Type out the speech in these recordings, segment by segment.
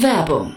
Werbung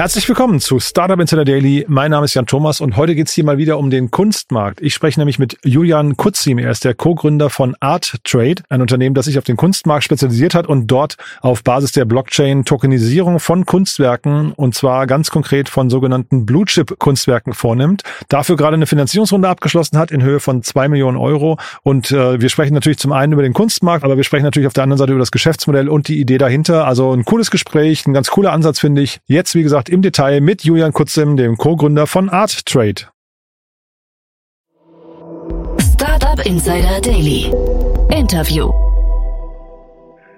Herzlich willkommen zu Startup Insider Daily. Mein Name ist Jan Thomas und heute geht's hier mal wieder um den Kunstmarkt. Ich spreche nämlich mit Julian Kutzim. Er ist der Co-Gründer von Art Trade, ein Unternehmen, das sich auf den Kunstmarkt spezialisiert hat und dort auf Basis der Blockchain Tokenisierung von Kunstwerken und zwar ganz konkret von sogenannten Blue Chip Kunstwerken vornimmt. Dafür gerade eine Finanzierungsrunde abgeschlossen hat in Höhe von zwei Millionen Euro. Und äh, wir sprechen natürlich zum einen über den Kunstmarkt, aber wir sprechen natürlich auf der anderen Seite über das Geschäftsmodell und die Idee dahinter. Also ein cooles Gespräch, ein ganz cooler Ansatz, finde ich. Jetzt, wie gesagt, im Detail mit Julian Kutzim, dem Co-Gründer von Art Trade. Startup Insider Daily. Interview.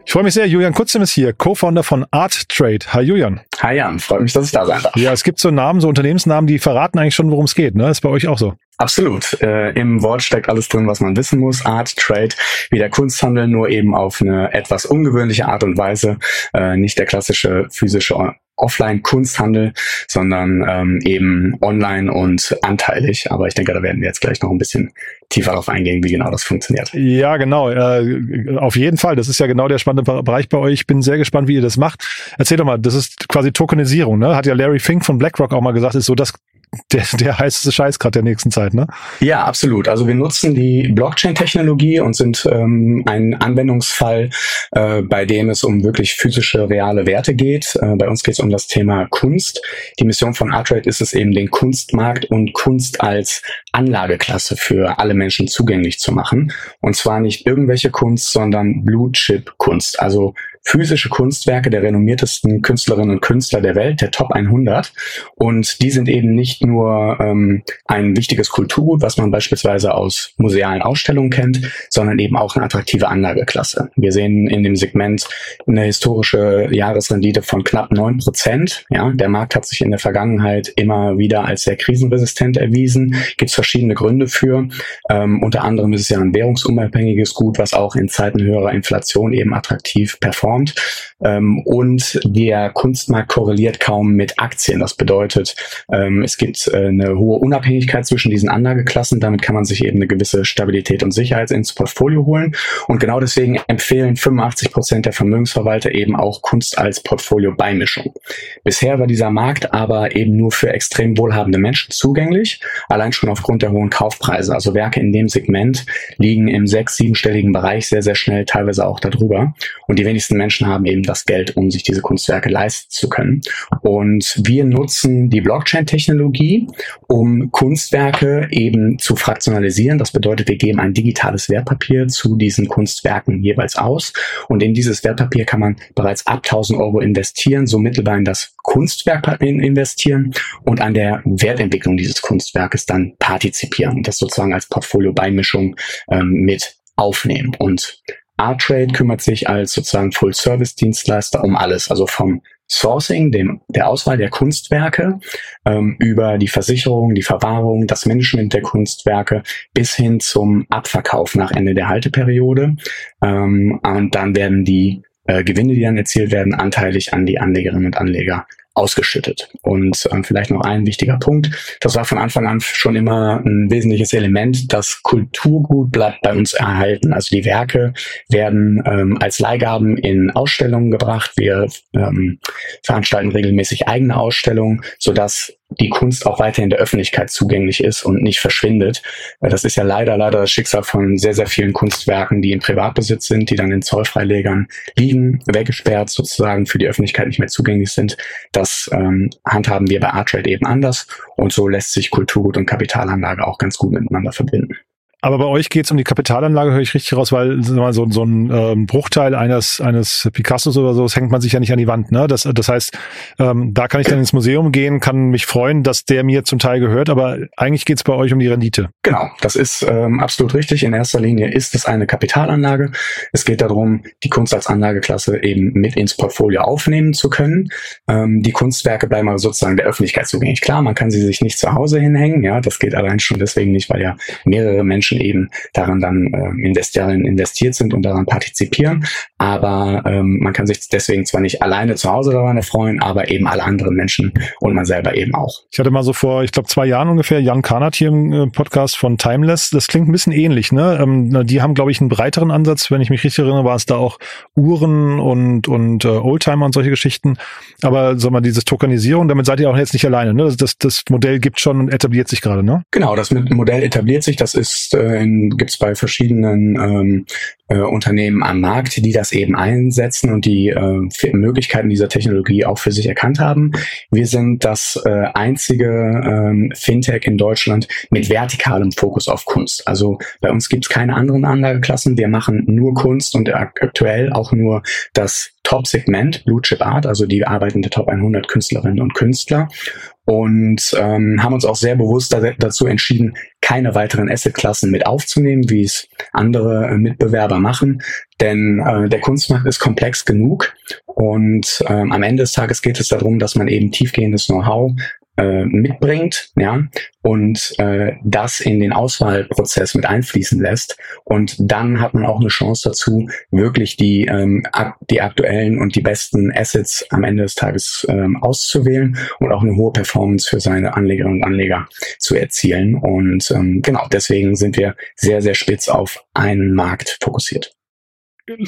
Ich freue mich sehr, Julian Kutzim ist hier, Co-Founder von Art Trade. Hi Julian. Hi Jan, freut mich, dass ich da sein darf. Ja, es gibt so Namen, so Unternehmensnamen, die verraten eigentlich schon, worum es geht. Ne? Ist bei euch auch so. Absolut. Äh, Im Wort steckt alles drin, was man wissen muss. Art, Trade, wie der Kunsthandel, nur eben auf eine etwas ungewöhnliche Art und Weise. Äh, nicht der klassische physische Offline-Kunsthandel, sondern ähm, eben online und anteilig. Aber ich denke, da werden wir jetzt gleich noch ein bisschen tiefer darauf eingehen, wie genau das funktioniert. Ja, genau. Äh, auf jeden Fall. Das ist ja genau der spannende Bereich bei euch. Ich bin sehr gespannt, wie ihr das macht. Erzähl doch mal, das ist quasi Tokenisierung, ne? Hat ja Larry Fink von BlackRock auch mal gesagt, ist so das der, der heißeste Scheiß gerade der nächsten Zeit, ne? Ja, absolut. Also wir nutzen die Blockchain-Technologie und sind ähm, ein Anwendungsfall, äh, bei dem es um wirklich physische, reale Werte geht. Äh, bei uns geht es um das Thema Kunst. Die Mission von Artrade ist es eben, den Kunstmarkt und Kunst als Anlageklasse für alle Menschen zugänglich zu machen. Und zwar nicht irgendwelche Kunst, sondern Blue-Chip-Kunst. Also physische Kunstwerke der renommiertesten Künstlerinnen und Künstler der Welt, der Top 100. Und die sind eben nicht nur ähm, ein wichtiges Kulturgut, was man beispielsweise aus musealen Ausstellungen kennt, sondern eben auch eine attraktive Anlageklasse. Wir sehen in dem Segment eine historische Jahresrendite von knapp neun Prozent. Ja, der Markt hat sich in der Vergangenheit immer wieder als sehr krisenresistent erwiesen. Gibt es verschiedene Gründe für. Ähm, unter anderem ist es ja ein währungsunabhängiges Gut, was auch in Zeiten höherer Inflation eben attraktiv performt performt. Ähm, und der Kunstmarkt korreliert kaum mit Aktien. Das bedeutet, ähm, es gibt äh, eine hohe Unabhängigkeit zwischen diesen Anlageklassen. Damit kann man sich eben eine gewisse Stabilität und Sicherheit ins Portfolio holen. Und genau deswegen empfehlen 85 Prozent der Vermögensverwalter eben auch Kunst als Portfolio-Beimischung. Bisher war dieser Markt aber eben nur für extrem wohlhabende Menschen zugänglich, allein schon aufgrund der hohen Kaufpreise. Also Werke in dem Segment liegen im sechs-, siebenstelligen Bereich sehr, sehr schnell, teilweise auch darüber. Und die wenigsten Menschen haben eben das Geld, um sich diese Kunstwerke leisten zu können. Und wir nutzen die Blockchain-Technologie, um Kunstwerke eben zu fraktionalisieren. Das bedeutet, wir geben ein digitales Wertpapier zu diesen Kunstwerken jeweils aus. Und in dieses Wertpapier kann man bereits ab 1000 Euro investieren, so mittelbar in das Kunstwerk investieren und an der Wertentwicklung dieses Kunstwerkes dann partizipieren das sozusagen als Portfolio-Beimischung ähm, mit aufnehmen. Und R-Trade kümmert sich als sozusagen Full-Service-Dienstleister um alles, also vom Sourcing, dem, der Auswahl der Kunstwerke, ähm, über die Versicherung, die Verwahrung, das Management der Kunstwerke bis hin zum Abverkauf nach Ende der Halteperiode. Ähm, und dann werden die äh, Gewinne, die dann erzielt werden, anteilig an die Anlegerinnen und Anleger ausgeschüttet. Und ähm, vielleicht noch ein wichtiger Punkt, das war von Anfang an schon immer ein wesentliches Element, das Kulturgut bleibt bei uns erhalten. Also die Werke werden ähm, als Leihgaben in Ausstellungen gebracht. Wir ähm, veranstalten regelmäßig eigene Ausstellungen, sodass die Kunst auch weiterhin der Öffentlichkeit zugänglich ist und nicht verschwindet. Das ist ja leider, leider das Schicksal von sehr, sehr vielen Kunstwerken, die im Privatbesitz sind, die dann in Zollfreilegern liegen, weggesperrt sozusagen für die Öffentlichkeit nicht mehr zugänglich sind. Das ähm, handhaben wir bei Artrade eben anders und so lässt sich Kulturgut und Kapitalanlage auch ganz gut miteinander verbinden. Aber bei euch geht es um die Kapitalanlage, höre ich richtig raus, weil so, so ein ähm, Bruchteil eines, eines Picassos oder so, das hängt man sich ja nicht an die Wand. Ne? Das, das heißt, ähm, da kann ich dann ins Museum gehen, kann mich freuen, dass der mir zum Teil gehört, aber eigentlich geht es bei euch um die Rendite. Genau, das ist ähm, absolut richtig. In erster Linie ist es eine Kapitalanlage. Es geht darum, die Kunst als Anlageklasse eben mit ins Portfolio aufnehmen zu können. Ähm, die Kunstwerke bleiben aber sozusagen der Öffentlichkeit zugänglich. Klar, man kann sie sich nicht zu Hause hinhängen, ja, das geht allein schon deswegen nicht, weil ja mehrere Menschen Menschen eben daran dann äh, investieren, investiert sind und daran partizipieren. Aber ähm, man kann sich deswegen zwar nicht alleine zu Hause daran erfreuen, aber eben alle anderen Menschen und man selber eben auch. Ich hatte mal so vor, ich glaube, zwei Jahren ungefähr Jan Karnat hier im äh, Podcast von Timeless. Das klingt ein bisschen ähnlich, ne? Ähm, die haben, glaube ich, einen breiteren Ansatz. Wenn ich mich richtig erinnere, war es da auch Uhren und, und äh, Oldtimer und solche Geschichten. Aber sag mal, dieses Tokenisierung, damit seid ihr auch jetzt nicht alleine, ne? Das, das, das Modell gibt schon und etabliert sich gerade, ne? Genau, das Modell etabliert sich. Das ist äh, gibt es bei verschiedenen ähm, äh, Unternehmen am Markt, die das eben einsetzen und die äh, Möglichkeiten dieser Technologie auch für sich erkannt haben. Wir sind das äh, einzige ähm, Fintech in Deutschland mit vertikalem Fokus auf Kunst. Also bei uns gibt es keine anderen Anlageklassen. Wir machen nur Kunst und aktuell auch nur das Top-Segment, Blue Chip Art, also die arbeitende Top 100 Künstlerinnen und Künstler und ähm, haben uns auch sehr bewusst da, dazu entschieden, keine weiteren Assetklassen mit aufzunehmen, wie es andere äh, Mitbewerber machen. Denn äh, der Kunstmarkt ist komplex genug und ähm, am Ende des Tages geht es darum, dass man eben tiefgehendes Know-how äh, mitbringt, ja, und äh, das in den Auswahlprozess mit einfließen lässt. Und dann hat man auch eine Chance dazu, wirklich die, ähm, die aktuellen und die besten Assets am Ende des Tages ähm, auszuwählen und auch eine hohe Performance für seine Anlegerinnen und Anleger zu erzielen. Und ähm, genau, deswegen sind wir sehr, sehr spitz auf einen Markt fokussiert.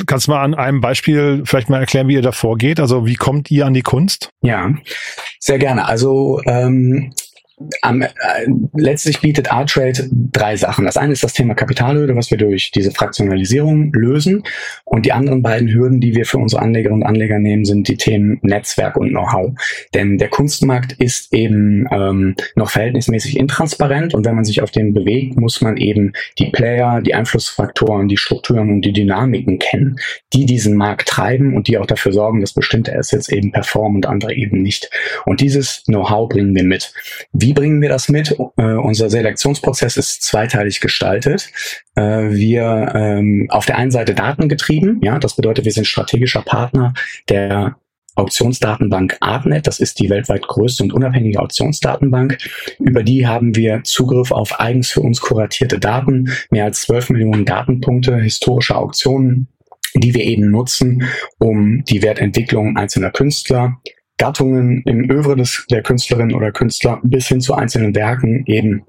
Kannst du mal an einem Beispiel vielleicht mal erklären, wie ihr da vorgeht? Also wie kommt ihr an die Kunst? Ja, sehr gerne. Also ähm, am, äh, letztlich bietet ArtTrade drei Sachen. Das eine ist das Thema Kapitalhürde, was wir durch diese Fraktionalisierung lösen. Und die anderen beiden Hürden, die wir für unsere Anlegerinnen und Anleger nehmen, sind die Themen Netzwerk und Know-how. Denn der Kunstmarkt ist eben ähm, noch verhältnismäßig intransparent und wenn man sich auf den bewegt, muss man eben die Player, die Einflussfaktoren, die Strukturen und die Dynamiken kennen, die diesen Markt treiben und die auch dafür sorgen, dass bestimmte Assets eben performen und andere eben nicht. Und dieses Know-how bringen wir mit. Wie bringen wir das mit? Äh, unser Selektionsprozess ist zweiteilig gestaltet. Äh, wir ähm, auf der einen Seite datengetrieben, ja, das bedeutet, wir sind strategischer Partner der Auktionsdatenbank Artnet. Das ist die weltweit größte und unabhängige Auktionsdatenbank. Über die haben wir Zugriff auf eigens für uns kuratierte Daten, mehr als 12 Millionen Datenpunkte historischer Auktionen, die wir eben nutzen, um die Wertentwicklung einzelner Künstler, Gattungen im Övre des, der Künstlerin oder Künstler bis hin zu einzelnen Werken eben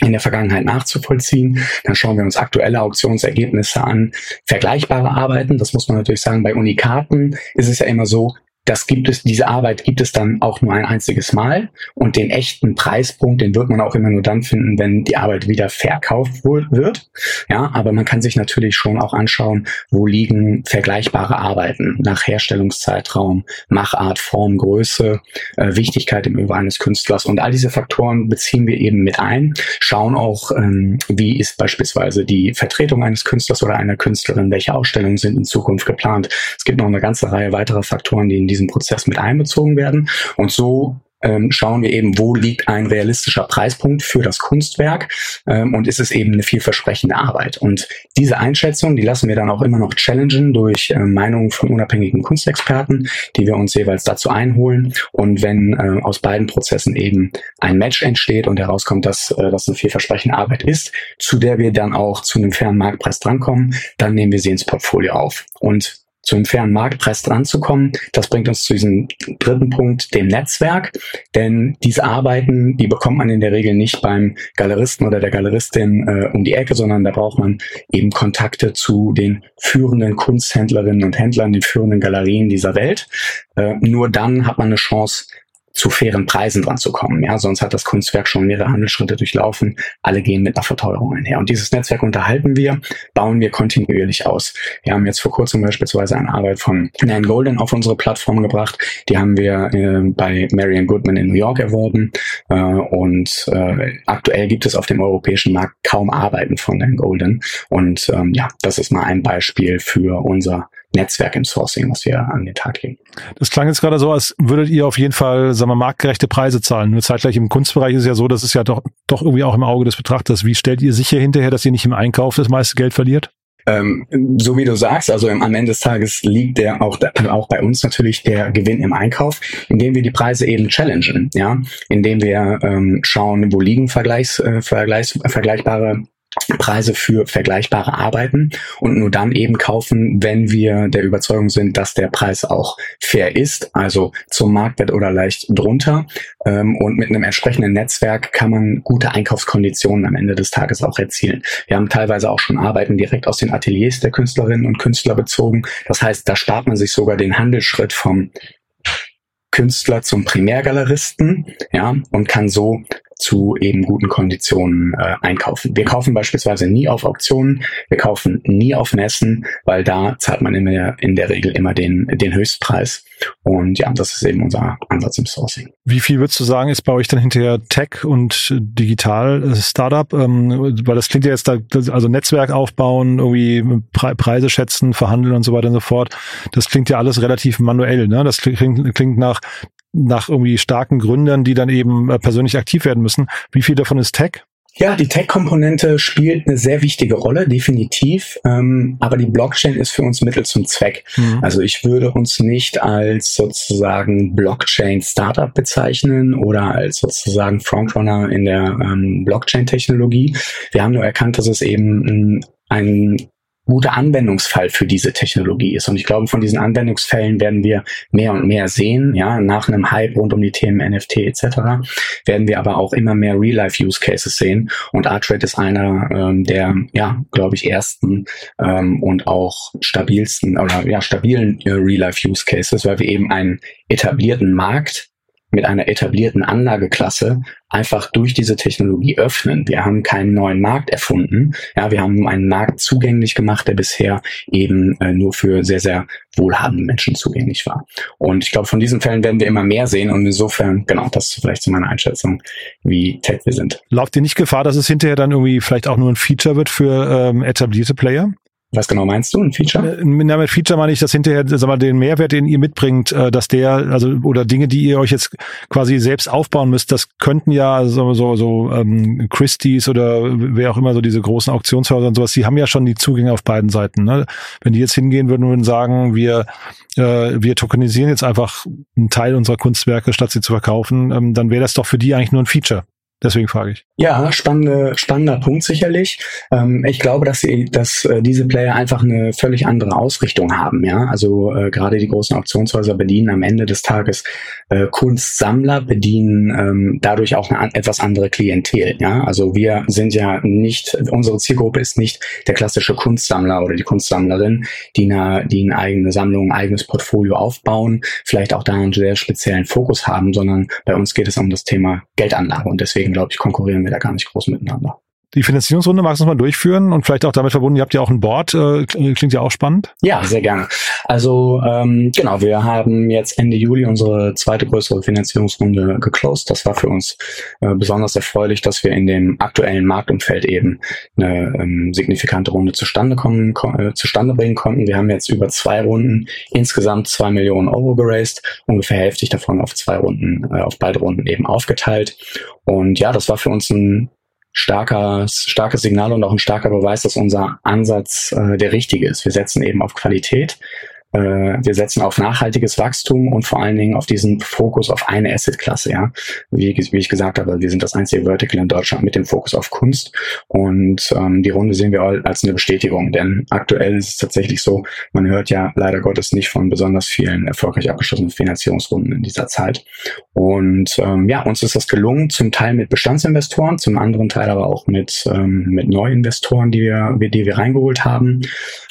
in der Vergangenheit nachzuvollziehen. Dann schauen wir uns aktuelle Auktionsergebnisse an, vergleichbare Arbeiten. Das muss man natürlich sagen. Bei Unikaten ist es ja immer so, das gibt es, diese Arbeit gibt es dann auch nur ein einziges Mal und den echten Preispunkt, den wird man auch immer nur dann finden, wenn die Arbeit wieder verkauft wird. Ja, aber man kann sich natürlich schon auch anschauen, wo liegen vergleichbare Arbeiten nach Herstellungszeitraum, Machart, Form, Größe, äh, Wichtigkeit im Über eines Künstlers und all diese Faktoren beziehen wir eben mit ein, schauen auch, ähm, wie ist beispielsweise die Vertretung eines Künstlers oder einer Künstlerin, welche Ausstellungen sind in Zukunft geplant. Es gibt noch eine ganze Reihe weiterer Faktoren, die in diesem diesen Prozess mit einbezogen werden. Und so ähm, schauen wir eben, wo liegt ein realistischer Preispunkt für das Kunstwerk ähm, und ist es eben eine vielversprechende Arbeit. Und diese Einschätzung, die lassen wir dann auch immer noch challengen durch äh, Meinungen von unabhängigen Kunstexperten, die wir uns jeweils dazu einholen. Und wenn äh, aus beiden Prozessen eben ein Match entsteht und herauskommt, dass äh, das eine vielversprechende Arbeit ist, zu der wir dann auch zu einem fairen Marktpreis drankommen, dann nehmen wir sie ins Portfolio auf. Und zu einem fairen Marktpreis dran zu kommen. Das bringt uns zu diesem dritten Punkt, dem Netzwerk. Denn diese Arbeiten, die bekommt man in der Regel nicht beim Galeristen oder der Galeristin äh, um die Ecke, sondern da braucht man eben Kontakte zu den führenden Kunsthändlerinnen und Händlern, den führenden Galerien dieser Welt. Äh, nur dann hat man eine Chance, zu fairen Preisen dran zu kommen. Ja, sonst hat das Kunstwerk schon mehrere Handelsschritte durchlaufen. Alle gehen mit einer Verteuerung einher. Und dieses Netzwerk unterhalten wir, bauen wir kontinuierlich aus. Wir haben jetzt vor kurzem beispielsweise eine Arbeit von Nan Golden auf unsere Plattform gebracht. Die haben wir äh, bei Marian Goodman in New York erworben. Äh, und äh, aktuell gibt es auf dem europäischen Markt kaum Arbeiten von Nan Golden. Und ähm, ja, das ist mal ein Beispiel für unser Netzwerk im Sourcing, was wir an den Tag legen. Das klang jetzt gerade so, als würdet ihr auf jeden Fall, sagen wir, marktgerechte Preise zahlen. Nur zeitgleich im Kunstbereich ist es ja so, das ist ja doch, doch irgendwie auch im Auge des Betrachters. Wie stellt ihr sicher hinterher, dass ihr nicht im Einkauf das meiste Geld verliert? Ähm, so wie du sagst, also am Ende des Tages liegt der auch, auch bei uns natürlich der Gewinn im Einkauf, indem wir die Preise eben challengen, ja, indem wir ähm, schauen, wo liegen Vergleichs, äh, Vergleichs, vergleichbare Preise für vergleichbare Arbeiten und nur dann eben kaufen, wenn wir der Überzeugung sind, dass der Preis auch fair ist, also zum Marktwert oder leicht drunter. Ähm, und mit einem entsprechenden Netzwerk kann man gute Einkaufskonditionen am Ende des Tages auch erzielen. Wir haben teilweise auch schon Arbeiten direkt aus den Ateliers der Künstlerinnen und Künstler bezogen. Das heißt, da spart man sich sogar den Handelsschritt vom Künstler zum Primärgaleristen, ja, und kann so zu eben guten Konditionen äh, einkaufen. Wir kaufen beispielsweise nie auf Auktionen, wir kaufen nie auf Messen, weil da zahlt man in der, in der Regel immer den, den Höchstpreis. Und ja, das ist eben unser Ansatz im Sourcing. Wie viel würdest du sagen, ist bei euch dann hinterher Tech und Digital äh, Startup? Ähm, weil das klingt ja jetzt da, also Netzwerk aufbauen, irgendwie Pre Preise schätzen, verhandeln und so weiter und so fort. Das klingt ja alles relativ manuell, ne? Das klingt, klingt nach nach irgendwie starken Gründern, die dann eben äh, persönlich aktiv werden müssen. Wie viel davon ist Tech? Ja, die Tech-Komponente spielt eine sehr wichtige Rolle, definitiv. Ähm, aber die Blockchain ist für uns Mittel zum Zweck. Mhm. Also ich würde uns nicht als sozusagen Blockchain-Startup bezeichnen oder als sozusagen Frontrunner in der ähm, Blockchain-Technologie. Wir haben nur erkannt, dass es eben ein guter Anwendungsfall für diese Technologie ist. Und ich glaube, von diesen Anwendungsfällen werden wir mehr und mehr sehen. Ja, nach einem Hype rund um die Themen NFT etc. werden wir aber auch immer mehr Real-Life-Use-Cases sehen. Und Artrade ist einer ähm, der, ja, glaube ich, ersten ähm, und auch stabilsten oder ja stabilen äh, Real-Life-Use-Cases, weil wir eben einen etablierten Markt mit einer etablierten Anlageklasse einfach durch diese Technologie öffnen. Wir haben keinen neuen Markt erfunden. Ja, wir haben einen Markt zugänglich gemacht, der bisher eben äh, nur für sehr, sehr wohlhabende Menschen zugänglich war. Und ich glaube, von diesen Fällen werden wir immer mehr sehen. Und insofern, genau, das ist vielleicht so meine Einschätzung, wie tech wir sind. Lauft ihr nicht Gefahr, dass es hinterher dann irgendwie vielleicht auch nur ein Feature wird für ähm, etablierte Player? Was genau meinst du, ein Feature? Äh, mit, mit Feature meine ich, dass hinterher, sag mal, den Mehrwert, den ihr mitbringt, äh, dass der, also oder Dinge, die ihr euch jetzt quasi selbst aufbauen müsst, das könnten ja so so, so ähm, Christie's oder wer auch immer so diese großen Auktionshäuser und sowas, die haben ja schon die Zugänge auf beiden Seiten. Ne? Wenn die jetzt hingehen würden und sagen, wir äh, wir tokenisieren jetzt einfach einen Teil unserer Kunstwerke, statt sie zu verkaufen, ähm, dann wäre das doch für die eigentlich nur ein Feature. Deswegen frage ich. Ja, spannende, spannender Punkt sicherlich. Ähm, ich glaube, dass sie, dass äh, diese Player einfach eine völlig andere Ausrichtung haben. Ja, also äh, gerade die großen Auktionshäuser bedienen am Ende des Tages äh, Kunstsammler, bedienen ähm, dadurch auch eine etwas andere Klientel. Ja, also wir sind ja nicht, unsere Zielgruppe ist nicht der klassische Kunstsammler oder die Kunstsammlerin, die eine, die eine eigene Sammlung, ein eigenes Portfolio aufbauen, vielleicht auch da einen sehr speziellen Fokus haben, sondern bei uns geht es um das Thema Geldanlage und deswegen glaube ich, konkurrieren wir da gar nicht groß miteinander. Die Finanzierungsrunde magst du mal durchführen und vielleicht auch damit verbunden, ihr habt ja auch ein Board, äh, klingt ja auch spannend. Ja, sehr gerne. Also ähm, genau, wir haben jetzt Ende Juli unsere zweite größere Finanzierungsrunde geclosed. Das war für uns äh, besonders erfreulich, dass wir in dem aktuellen Marktumfeld eben eine ähm, signifikante Runde zustande kommen, äh, zustande bringen konnten. Wir haben jetzt über zwei Runden insgesamt zwei Millionen Euro geraced, ungefähr hälftig davon auf zwei Runden, äh, auf beide Runden eben aufgeteilt. Und ja, das war für uns ein starker, starkes Signal und auch ein starker Beweis, dass unser Ansatz äh, der richtige ist. Wir setzen eben auf Qualität wir setzen auf nachhaltiges Wachstum und vor allen Dingen auf diesen Fokus auf eine Assetklasse, ja. Wie, wie ich gesagt habe, wir sind das einzige Vertical in Deutschland mit dem Fokus auf Kunst und ähm, die Runde sehen wir als eine Bestätigung, denn aktuell ist es tatsächlich so, man hört ja leider Gottes nicht von besonders vielen erfolgreich abgeschlossenen Finanzierungsrunden in dieser Zeit. Und ähm, ja, uns ist das gelungen, zum Teil mit Bestandsinvestoren, zum anderen Teil aber auch mit, ähm, mit Neuinvestoren, die wir, die wir reingeholt haben.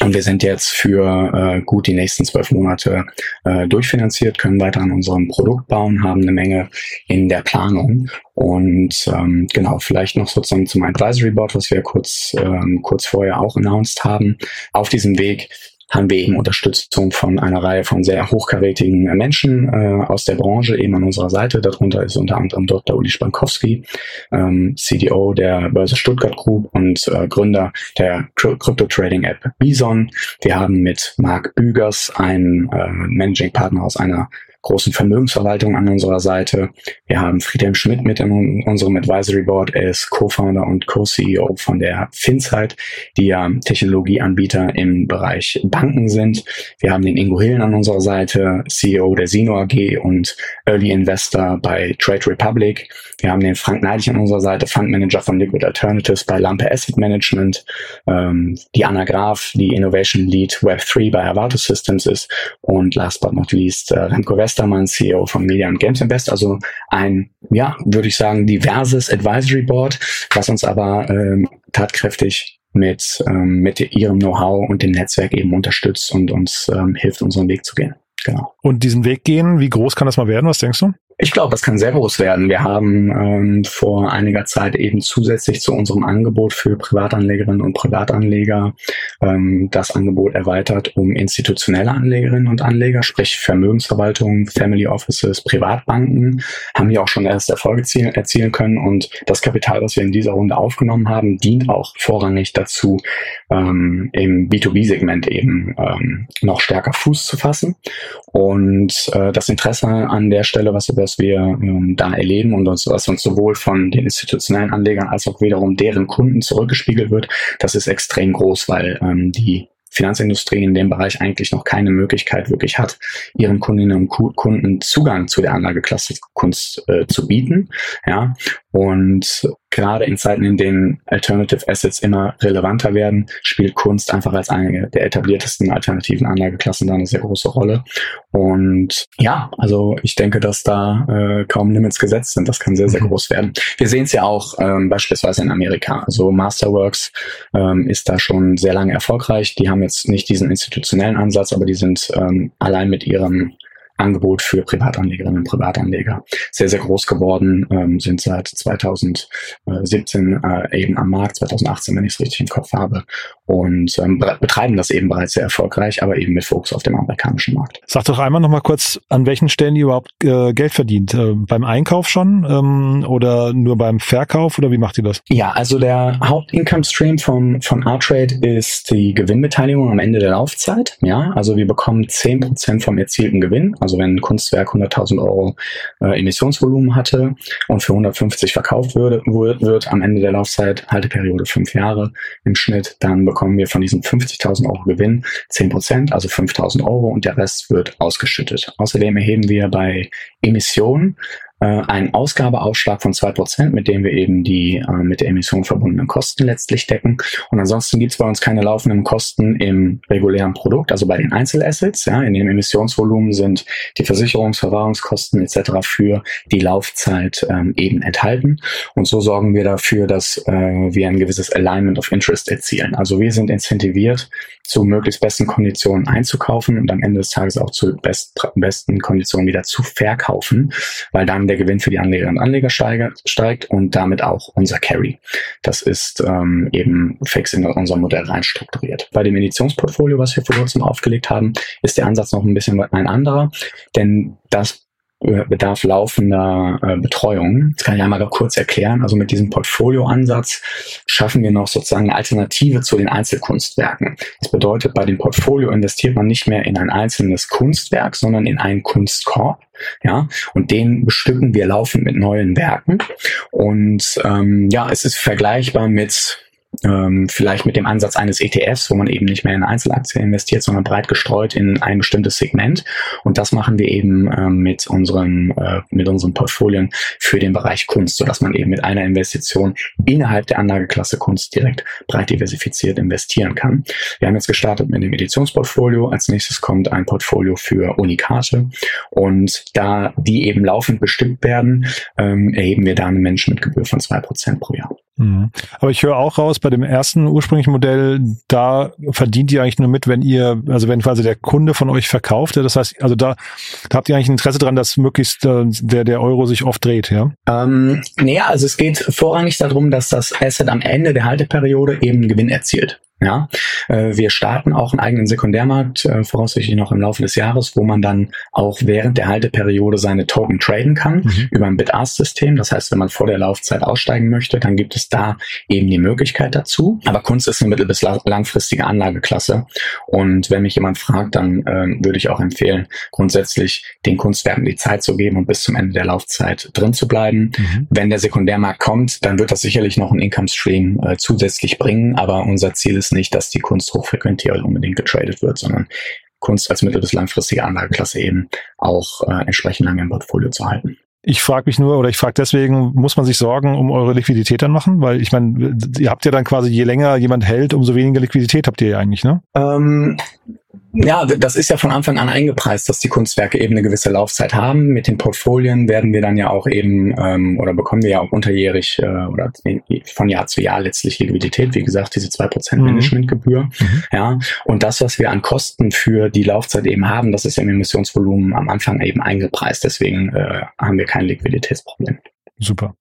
Und wir sind jetzt für äh, gut die nächsten nächsten zwölf Monate äh, durchfinanziert, können weiter an unserem Produkt bauen, haben eine Menge in der Planung und ähm, genau, vielleicht noch sozusagen zum Advisory Board, was wir kurz, ähm, kurz vorher auch announced haben. Auf diesem Weg haben wir eben Unterstützung von einer Reihe von sehr hochkarätigen Menschen äh, aus der Branche eben an unserer Seite. Darunter ist unter anderem Dr. Uli Spankowski, ähm, CDO der Börse Stuttgart Group und äh, Gründer der Crypto Trading App Bison. Wir haben mit Marc Bügers einen äh, Managing Partner aus einer großen Vermögensverwaltung an unserer Seite. Wir haben Friedhelm Schmidt mit in unserem Advisory Board. Er ist Co-Founder und Co-CEO von der Finzeit, die ja Technologieanbieter im Bereich Banken sind. Wir haben den Ingo Hillen an unserer Seite, CEO der Sino AG und Early Investor bei Trade Republic. Wir haben den Frank Neidig an unserer Seite, Fundmanager von Liquid Alternatives bei Lampe Asset Management. Ähm, die Anna Graf, die Innovation Lead Web3 bei Avato Systems ist. Und last but not least, äh, Remco Westermann, CEO von Media and Games Invest. Also ein, ja, würde ich sagen, diverses Advisory Board, was uns aber ähm, tatkräftig mit, ähm, mit ihrem Know-how und dem Netzwerk eben unterstützt und uns ähm, hilft, unseren Weg zu gehen. Genau. Und diesen Weg gehen, wie groß kann das mal werden? Was denkst du? Ich glaube, das kann sehr groß werden. Wir haben ähm, vor einiger Zeit eben zusätzlich zu unserem Angebot für Privatanlegerinnen und Privatanleger ähm, das Angebot erweitert um institutionelle Anlegerinnen und Anleger, sprich Vermögensverwaltung, Family Offices, Privatbanken, haben ja auch schon erst Erfolge erzielen, können und das Kapital, das wir in dieser Runde aufgenommen haben, dient auch vorrangig dazu, ähm, im B2B-Segment eben ähm, noch stärker Fuß zu fassen. Und äh, das Interesse an der Stelle, was wir was wir ähm, da erleben und uns, was uns sowohl von den institutionellen Anlegern als auch wiederum deren Kunden zurückgespiegelt wird, das ist extrem groß, weil ähm, die Finanzindustrie in dem Bereich eigentlich noch keine Möglichkeit wirklich hat, ihren Kundinnen und Kunden Zugang zu der Anlageklasse Kunst äh, zu bieten. Ja, und gerade in Zeiten, in denen Alternative Assets immer relevanter werden, spielt Kunst einfach als eine der etabliertesten alternativen Anlageklassen da eine sehr große Rolle. Und ja, also ich denke, dass da äh, kaum Limits gesetzt sind. Das kann sehr, sehr mhm. groß werden. Wir sehen es ja auch ähm, beispielsweise in Amerika. Also Masterworks ähm, ist da schon sehr lange erfolgreich. Die haben jetzt nicht diesen institutionellen Ansatz, aber die sind ähm, allein mit ihrem Angebot für Privatanlegerinnen und Privatanleger. Sehr, sehr groß geworden, ähm, sind seit 2017 äh, eben am Markt, 2018, wenn ich es richtig im Kopf habe, und ähm, betreiben das eben bereits sehr erfolgreich, aber eben mit Fokus auf dem amerikanischen Markt. Sag doch einmal noch mal kurz, an welchen Stellen ihr überhaupt äh, Geld verdient? Äh, beim Einkauf schon ähm, oder nur beim Verkauf oder wie macht ihr das? Ja, also der Hauptincome-Stream von, von Artrade ist die Gewinnbeteiligung am Ende der Laufzeit. Ja, also wir bekommen zehn Prozent vom erzielten Gewinn. Also wenn ein Kunstwerk 100.000 Euro äh, Emissionsvolumen hatte und für 150 verkauft würde, wird, wird am Ende der Laufzeit, Halteperiode fünf Jahre im Schnitt, dann bekommen bekommen wir von diesen 50.000 Euro Gewinn 10 Prozent, also 5.000 Euro und der Rest wird ausgeschüttet. Außerdem erheben wir bei Emissionen äh, einen Ausgabeaufschlag von zwei Prozent, mit dem wir eben die äh, mit der Emission verbundenen Kosten letztlich decken. Und ansonsten gibt es bei uns keine laufenden Kosten im regulären Produkt, also bei den Einzelassets. Ja, in dem Emissionsvolumen sind die Versicherungs-, Verwahrungskosten etc. für die Laufzeit ähm, eben enthalten. Und so sorgen wir dafür, dass äh, wir ein gewisses Alignment of Interest erzielen. Also wir sind incentiviert, zu möglichst besten Konditionen einzukaufen und am Ende des Tages auch zu best, besten Konditionen wieder zu verkaufen, weil dann der Gewinn für die Anlegerinnen und Anleger steigt und damit auch unser Carry. Das ist ähm, eben fix in unser Modell rein strukturiert. Bei dem Editionsportfolio, was wir vor kurzem aufgelegt haben, ist der Ansatz noch ein bisschen ein anderer, denn das bedarf laufender äh, Betreuung. Das kann ich einmal kurz erklären. Also mit diesem Portfolio-Ansatz schaffen wir noch sozusagen eine Alternative zu den Einzelkunstwerken. Das bedeutet, bei dem Portfolio investiert man nicht mehr in ein einzelnes Kunstwerk, sondern in einen Kunstkorb. Ja, und den bestücken wir laufend mit neuen Werken. Und ähm, ja, es ist vergleichbar mit ähm, vielleicht mit dem Ansatz eines ETFs, wo man eben nicht mehr in Einzelaktien investiert, sondern breit gestreut in ein bestimmtes Segment. Und das machen wir eben ähm, mit unseren äh, mit unseren Portfolien für den Bereich Kunst, so dass man eben mit einer Investition innerhalb der Anlageklasse Kunst direkt breit diversifiziert investieren kann. Wir haben jetzt gestartet mit dem Editionsportfolio. Als nächstes kommt ein Portfolio für Unikate. Und da die eben laufend bestimmt werden, ähm, erheben wir da eine Menschenmitgebühr von zwei Prozent pro Jahr. Mhm. Aber ich höre auch raus, bei dem ersten ursprünglichen Modell, da verdient ihr eigentlich nur mit, wenn ihr, also wenn quasi der Kunde von euch verkauft. Das heißt, also da, da habt ihr eigentlich ein Interesse dran, dass möglichst äh, der, der Euro sich oft dreht, ja? Ähm, naja, also es geht vorrangig darum, dass das Asset am Ende der Halteperiode eben Gewinn erzielt. Ja, äh, wir starten auch einen eigenen Sekundärmarkt, äh, voraussichtlich noch im Laufe des Jahres, wo man dann auch während der Halteperiode seine Token traden kann mhm. über ein Bid-Ask-System. Das heißt, wenn man vor der Laufzeit aussteigen möchte, dann gibt es da eben die Möglichkeit dazu. Aber Kunst ist eine mittel- bis langfristige Anlageklasse. Und wenn mich jemand fragt, dann äh, würde ich auch empfehlen, grundsätzlich den Kunstwerken die Zeit zu geben und bis zum Ende der Laufzeit drin zu bleiben. Mhm. Wenn der Sekundärmarkt kommt, dann wird das sicherlich noch einen Income-Stream äh, zusätzlich bringen. Aber unser Ziel ist nicht, dass die Kunst hochfrequentiert unbedingt getradet wird, sondern Kunst als mittel- bis langfristige Anlageklasse eben auch äh, entsprechend lange im Portfolio zu halten. Ich frage mich nur, oder ich frage deswegen, muss man sich Sorgen um eure Liquidität dann machen? Weil ich meine, ihr habt ja dann quasi, je länger jemand hält, umso weniger Liquidität habt ihr ja eigentlich, ne? Ähm, ja, das ist ja von Anfang an eingepreist, dass die Kunstwerke eben eine gewisse Laufzeit haben. Mit den Portfolien werden wir dann ja auch eben ähm, oder bekommen wir ja auch unterjährig äh, oder von Jahr zu Jahr letztlich Liquidität. Wie gesagt, diese zwei Prozent mhm. Managementgebühr. Mhm. Ja, und das, was wir an Kosten für die Laufzeit eben haben, das ist im Emissionsvolumen am Anfang eben eingepreist. Deswegen äh, haben wir kein Liquiditätsproblem. Super.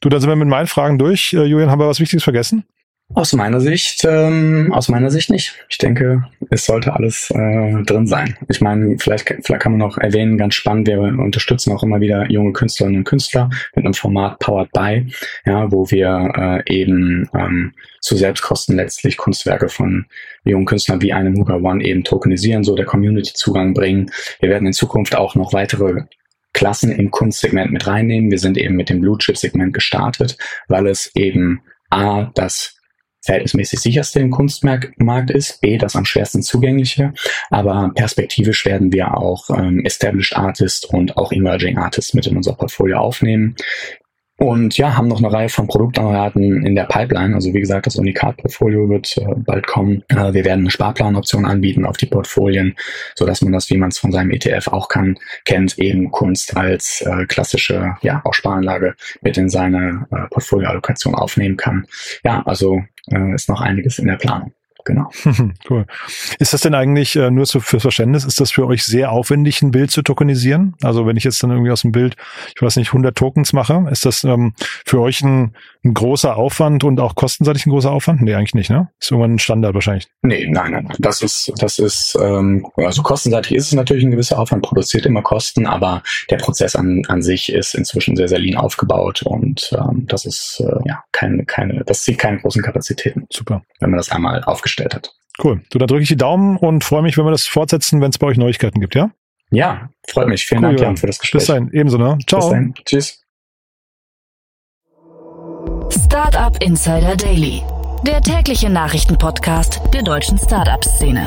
Du, da sind wir mit meinen Fragen durch. Äh, Julian, haben wir was Wichtiges vergessen? Aus meiner Sicht, ähm, aus meiner Sicht nicht. Ich denke, es sollte alles äh, drin sein. Ich meine, vielleicht, vielleicht kann man noch erwähnen, ganz spannend, wir unterstützen auch immer wieder junge Künstlerinnen und Künstler mit einem Format Powered by, ja, wo wir äh, eben ähm, zu Selbstkosten letztlich Kunstwerke von jungen Künstlern wie einem Huga One eben tokenisieren, so der Community Zugang bringen. Wir werden in Zukunft auch noch weitere Klassen im Kunstsegment mit reinnehmen. Wir sind eben mit dem Blue Chip Segment gestartet, weil es eben A, das verhältnismäßig sicherste im Kunstmarkt ist, B, das am schwersten zugängliche, aber perspektivisch werden wir auch ähm, Established Artists und auch Emerging Artists mit in unser Portfolio aufnehmen. Und ja, haben noch eine Reihe von Produktanraten in der Pipeline. Also wie gesagt, das Unikat-Portfolio wird äh, bald kommen. Äh, wir werden eine Sparplanoption anbieten auf die Portfolien, so dass man das, wie man es von seinem ETF auch kann, kennt, eben Kunst als äh, klassische, ja, auch Sparanlage mit in seine äh, Portfolioallokation aufnehmen kann. Ja, also äh, ist noch einiges in der Planung. Genau. cool. Ist das denn eigentlich äh, nur so fürs Verständnis, ist das für euch sehr aufwendig, ein Bild zu tokenisieren? Also wenn ich jetzt dann irgendwie aus dem Bild, ich weiß nicht, 100 Tokens mache, ist das ähm, für euch ein, ein großer Aufwand und auch kostenseitig ein großer Aufwand? Nee, eigentlich nicht, ne? Ist irgendwann ein Standard wahrscheinlich. Nee, nein, nein, nein. Das ist, das ist, ähm, also kostenseitig ist es natürlich ein gewisser Aufwand, produziert immer Kosten, aber der Prozess an, an sich ist inzwischen sehr, sehr lean aufgebaut und ähm, das ist äh, ja keine, keine, das zieht keine großen Kapazitäten. Super. Wenn man das einmal aufgestellt aufgestellt hat. Cool. Du, da drücke ich die Daumen und freue mich, wenn wir das fortsetzen, wenn es bei euch Neuigkeiten gibt, ja? Ja, freut mich. Vielen cool, Dank, Jan, für das Gespräch. Bis dahin, ebenso, ne? Ciao. Bis dahin. Tschüss. Startup Insider Daily, der tägliche Nachrichtenpodcast der deutschen Startup-Szene.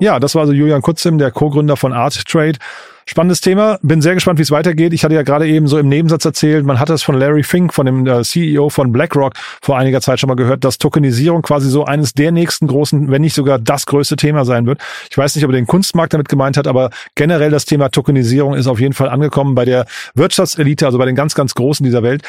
Ja, das war also Julian Kutzim, der Co-Gründer von Art Trade. Spannendes Thema. Bin sehr gespannt, wie es weitergeht. Ich hatte ja gerade eben so im Nebensatz erzählt, man hat es von Larry Fink, von dem äh, CEO von BlackRock, vor einiger Zeit schon mal gehört, dass Tokenisierung quasi so eines der nächsten großen, wenn nicht sogar das größte Thema sein wird. Ich weiß nicht, ob er den Kunstmarkt damit gemeint hat, aber generell das Thema Tokenisierung ist auf jeden Fall angekommen bei der Wirtschaftselite, also bei den ganz, ganz Großen dieser Welt.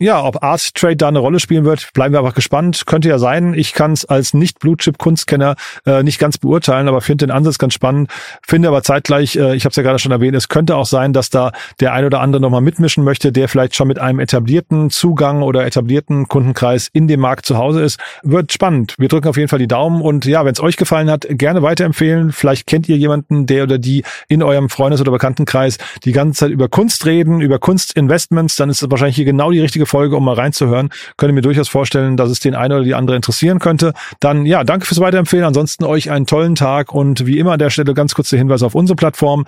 Ja, ob Art Trade da eine Rolle spielen wird, bleiben wir einfach gespannt. Könnte ja sein. Ich kann es als Nicht-Blue-Chip-Kunstkenner äh, nicht ganz beurteilen, aber finde den Ansatz ganz spannend. Finde aber zeitgleich, äh, ich habe es ja gerade schon erwähnt, es könnte auch sein, dass da der ein oder andere nochmal mitmischen möchte, der vielleicht schon mit einem etablierten Zugang oder etablierten Kundenkreis in dem Markt zu Hause ist. Wird spannend. Wir drücken auf jeden Fall die Daumen und ja, wenn es euch gefallen hat, gerne weiterempfehlen. Vielleicht kennt ihr jemanden, der oder die in eurem Freundes- oder Bekanntenkreis die ganze Zeit über Kunst reden, über Kunstinvestments, dann ist es wahrscheinlich hier genau die richtige Folge, um mal reinzuhören. Könnte mir durchaus vorstellen, dass es den einen oder die andere interessieren könnte. Dann ja, danke fürs Weiterempfehlen. Ansonsten euch einen tollen Tag und wie immer an der Stelle ganz kurz der Hinweis auf unsere Plattform.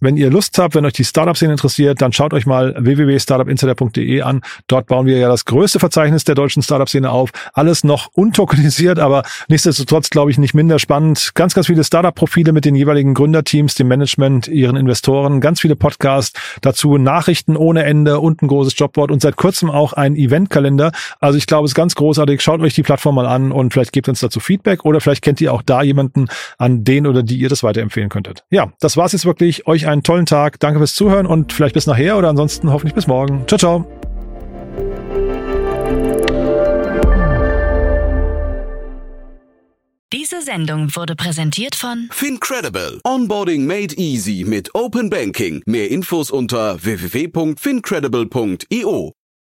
Wenn ihr Lust habt, wenn euch die Startup-Szene interessiert, dann schaut euch mal www.startupinsider.de an. Dort bauen wir ja das größte Verzeichnis der deutschen Startup-Szene auf. Alles noch untokenisiert, aber nichtsdestotrotz, glaube ich, nicht minder spannend. Ganz, ganz viele Startup-Profile mit den jeweiligen Gründerteams, dem Management, ihren Investoren, ganz viele Podcasts, dazu Nachrichten ohne Ende und ein großes Jobboard und seit kurzem auch ein Eventkalender. Also ich glaube, es ist ganz großartig. Schaut euch die Plattform mal an und vielleicht gebt uns dazu Feedback oder vielleicht kennt ihr auch da jemanden, an den oder die ihr das weiterempfehlen könntet. Ja, das war's jetzt wirklich. Euch einen tollen Tag. Danke fürs Zuhören und vielleicht bis nachher oder ansonsten hoffentlich bis morgen. Ciao, ciao. Diese Sendung wurde präsentiert von Fincredible. Onboarding made easy mit Open Banking. Mehr Infos unter www.fincredible.io.